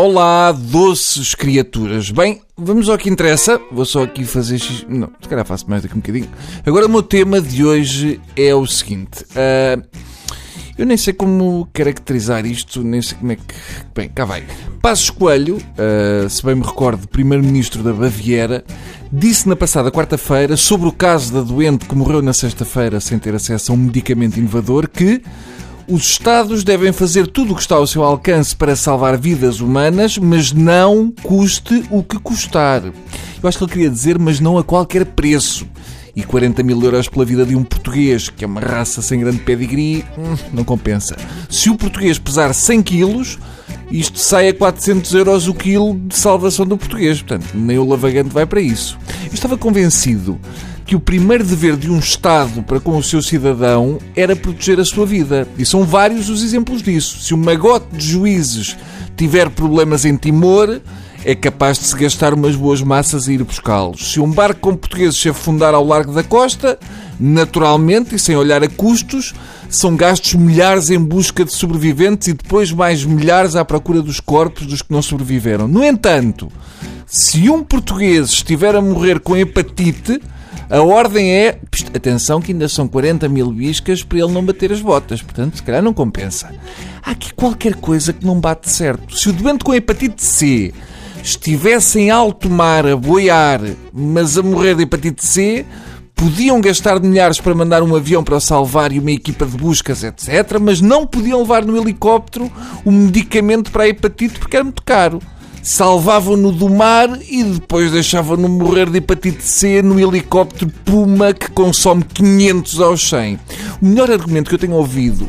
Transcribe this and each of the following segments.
Olá, doces criaturas. Bem, vamos ao que interessa. Vou só aqui fazer. Não, se calhar faço mais daqui um bocadinho. Agora, o meu tema de hoje é o seguinte. Uh, eu nem sei como caracterizar isto, nem sei como é que. Bem, cá vai. Passos Coelho, uh, se bem me recordo, primeiro-ministro da Baviera, disse na passada quarta-feira, sobre o caso da doente que morreu na sexta-feira sem ter acesso a um medicamento inovador, que os Estados devem fazer tudo o que está ao seu alcance para salvar vidas humanas, mas não custe o que custar. Eu acho que ele queria dizer, mas não a qualquer preço. E 40 mil euros pela vida de um português, que é uma raça sem grande pedigree, hum, não compensa. Se o português pesar 100 quilos, isto sai a 400 euros o quilo de salvação do português. Portanto, nem o lavagante vai para isso. Eu estava convencido que o primeiro dever de um Estado para com o seu cidadão era proteger a sua vida. E são vários os exemplos disso. Se um magote de juízes tiver problemas em Timor, é capaz de se gastar umas boas massas a ir buscá-los. Se um barco com portugueses se afundar ao largo da costa, naturalmente e sem olhar a custos, são gastos milhares em busca de sobreviventes e depois mais milhares à procura dos corpos dos que não sobreviveram. No entanto, se um português estiver a morrer com hepatite, a ordem é, atenção que ainda são 40 mil biscas para ele não bater as botas, portanto, se calhar não compensa. Há aqui qualquer coisa que não bate certo. Se o doente com hepatite C estivesse em alto mar a boiar, mas a morrer de hepatite C, podiam gastar milhares para mandar um avião para o salvar e uma equipa de buscas, etc., mas não podiam levar no helicóptero o medicamento para a hepatite porque era muito caro salvavam-no do mar e depois deixavam-no morrer de hepatite C no helicóptero Puma que consome 500 aos 100. O melhor argumento que eu tenho ouvido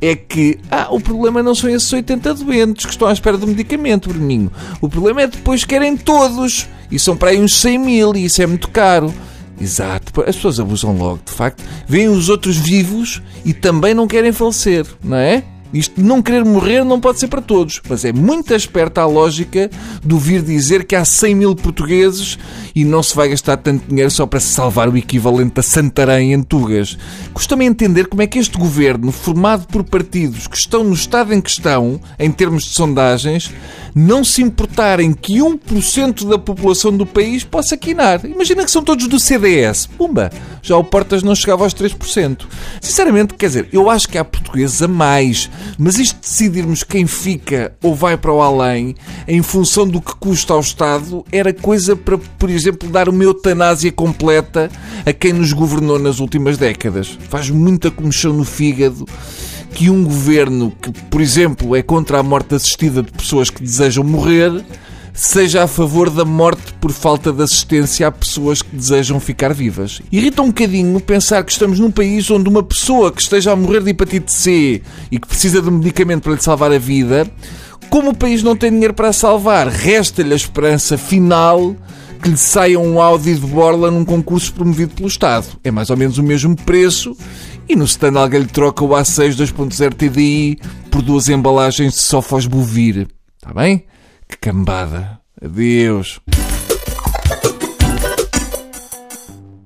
é que ah, o problema não são esses 80 doentes que estão à espera do medicamento, Bruninho. O problema é depois que querem todos e são para aí uns 100 mil e isso é muito caro. Exato, as pessoas abusam logo, de facto. Vêem os outros vivos e também não querem falecer, não é? Isto de não querer morrer não pode ser para todos, mas é muito esperta a lógica do vir dizer que há 100 mil portugueses e não se vai gastar tanto dinheiro só para salvar o equivalente a Santarém em Tugas. Custa-me entender como é que este governo, formado por partidos que estão no estado em questão, em termos de sondagens, não se importarem que 1% da população do país possa quinar. Imagina que são todos do CDS. Pumba! Já o Portas não chegava aos 3%. Sinceramente, quer dizer, eu acho que há portugueses a mais, mas isto de decidirmos quem fica ou vai para o além em função do que custa ao Estado era coisa para, por exemplo, dar uma eutanásia completa a quem nos governou nas últimas décadas. Faz muita comichão no fígado que um governo que, por exemplo, é contra a morte assistida de pessoas que desejam morrer, seja a favor da morte por falta de assistência a pessoas que desejam ficar vivas. Irrita um bocadinho pensar que estamos num país onde uma pessoa que esteja a morrer de hepatite C e que precisa de um medicamento para lhe salvar a vida, como o país não tem dinheiro para a salvar, resta-lhe a esperança final que lhe saia um Audi de borla num concurso promovido pelo Estado. É mais ou menos o mesmo preço e no stand alguém lhe troca o A6 2.0 TDI por duas embalagens de Sofos Bovir. Está bem? Que cambada. Adeus.